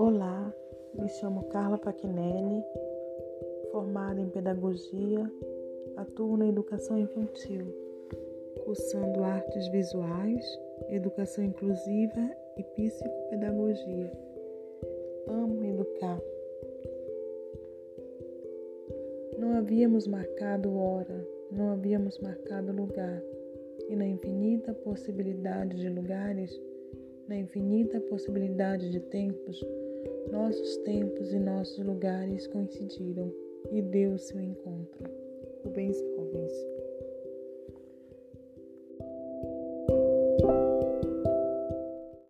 Olá, me chamo Carla Paquinelli, formada em Pedagogia, atuo na Educação Infantil, cursando Artes Visuais, Educação Inclusiva e Psicopedagogia. Amo educar. Não havíamos marcado hora, não havíamos marcado lugar e na infinita possibilidade de lugares, na infinita possibilidade de tempos, nossos tempos e nossos lugares coincidiram e deu seu encontro. Rubens Alves